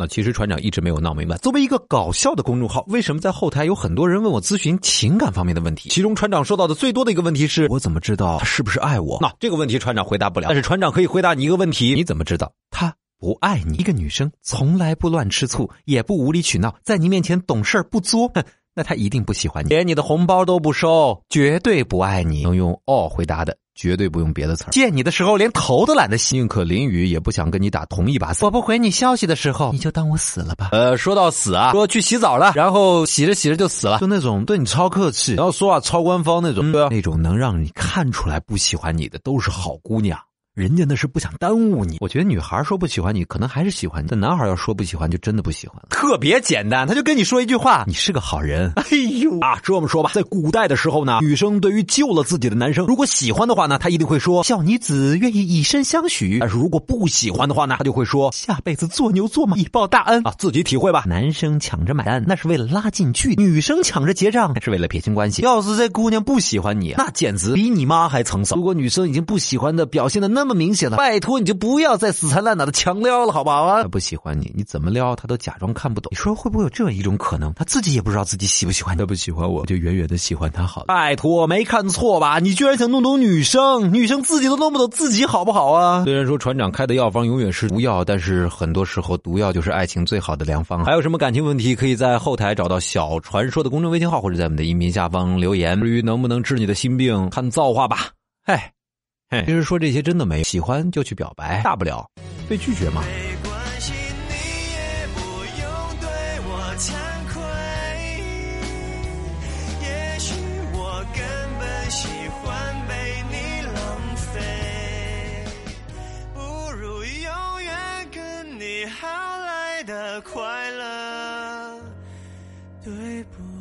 那其实船长一直没有闹明白，作为一个搞笑的公众号，为什么在后台有很多人问我咨询情感方面的问题？其中船长收到的最多的一个问题是：我怎么知道他是不是爱我？那这个问题船长回答不了，但是船长可以回答你一个问题：你怎么知道他不爱你？一个女生从来不乱吃醋，也不无理取闹，在你面前懂事不作，哼。那他一定不喜欢你，连你的红包都不收，绝对不爱你。能用“哦”回答的，绝对不用别的词儿。见你的时候连头都懒得洗，宁可淋雨也不想跟你打同一把伞。我不回你消息的时候，你就当我死了吧。呃，说到死啊，说去洗澡了，然后洗着洗着就死了，就那种对你超客气，然后说话超官方那种，对那种能让你看出来不喜欢你的都是好姑娘。人家那是不想耽误你。我觉得女孩说不喜欢你，可能还是喜欢你；但男孩要说不喜欢，就真的不喜欢了。特别简单，他就跟你说一句话：“你是个好人。”哎呦啊，这么说吧，在古代的时候呢，女生对于救了自己的男生，如果喜欢的话呢，她一定会说：“小女子愿意以身相许。”但是如果不喜欢的话呢，她就会说：“下辈子做牛做马以报大恩。”啊，自己体会吧。男生抢着买单，那是为了拉近距离；女生抢着结账，那是为了撇清关系。要是这姑娘不喜欢你，那简直比你妈还成熟。如果女生已经不喜欢的表现的那么明显的，拜托你就不要再死缠烂打的强撩了，好不好啊？他不喜欢你，你怎么撩他都假装看不懂。你说会不会有这样一种可能？他自己也不知道自己喜不喜欢。他不喜欢我，就远远的喜欢他好了。拜托，没看错吧？你居然想弄懂女生？女生自己都弄不懂自己好不好啊？虽然说船长开的药方永远是毒药，但是很多时候毒药就是爱情最好的良方。还有什么感情问题，可以在后台找到小传说的公众微信号，或者在我们的音频下方留言。至于能不能治你的心病，看造化吧。嗨。其实说这些真的没喜欢就去表白，大不了被拒绝嘛。快乐，对不对？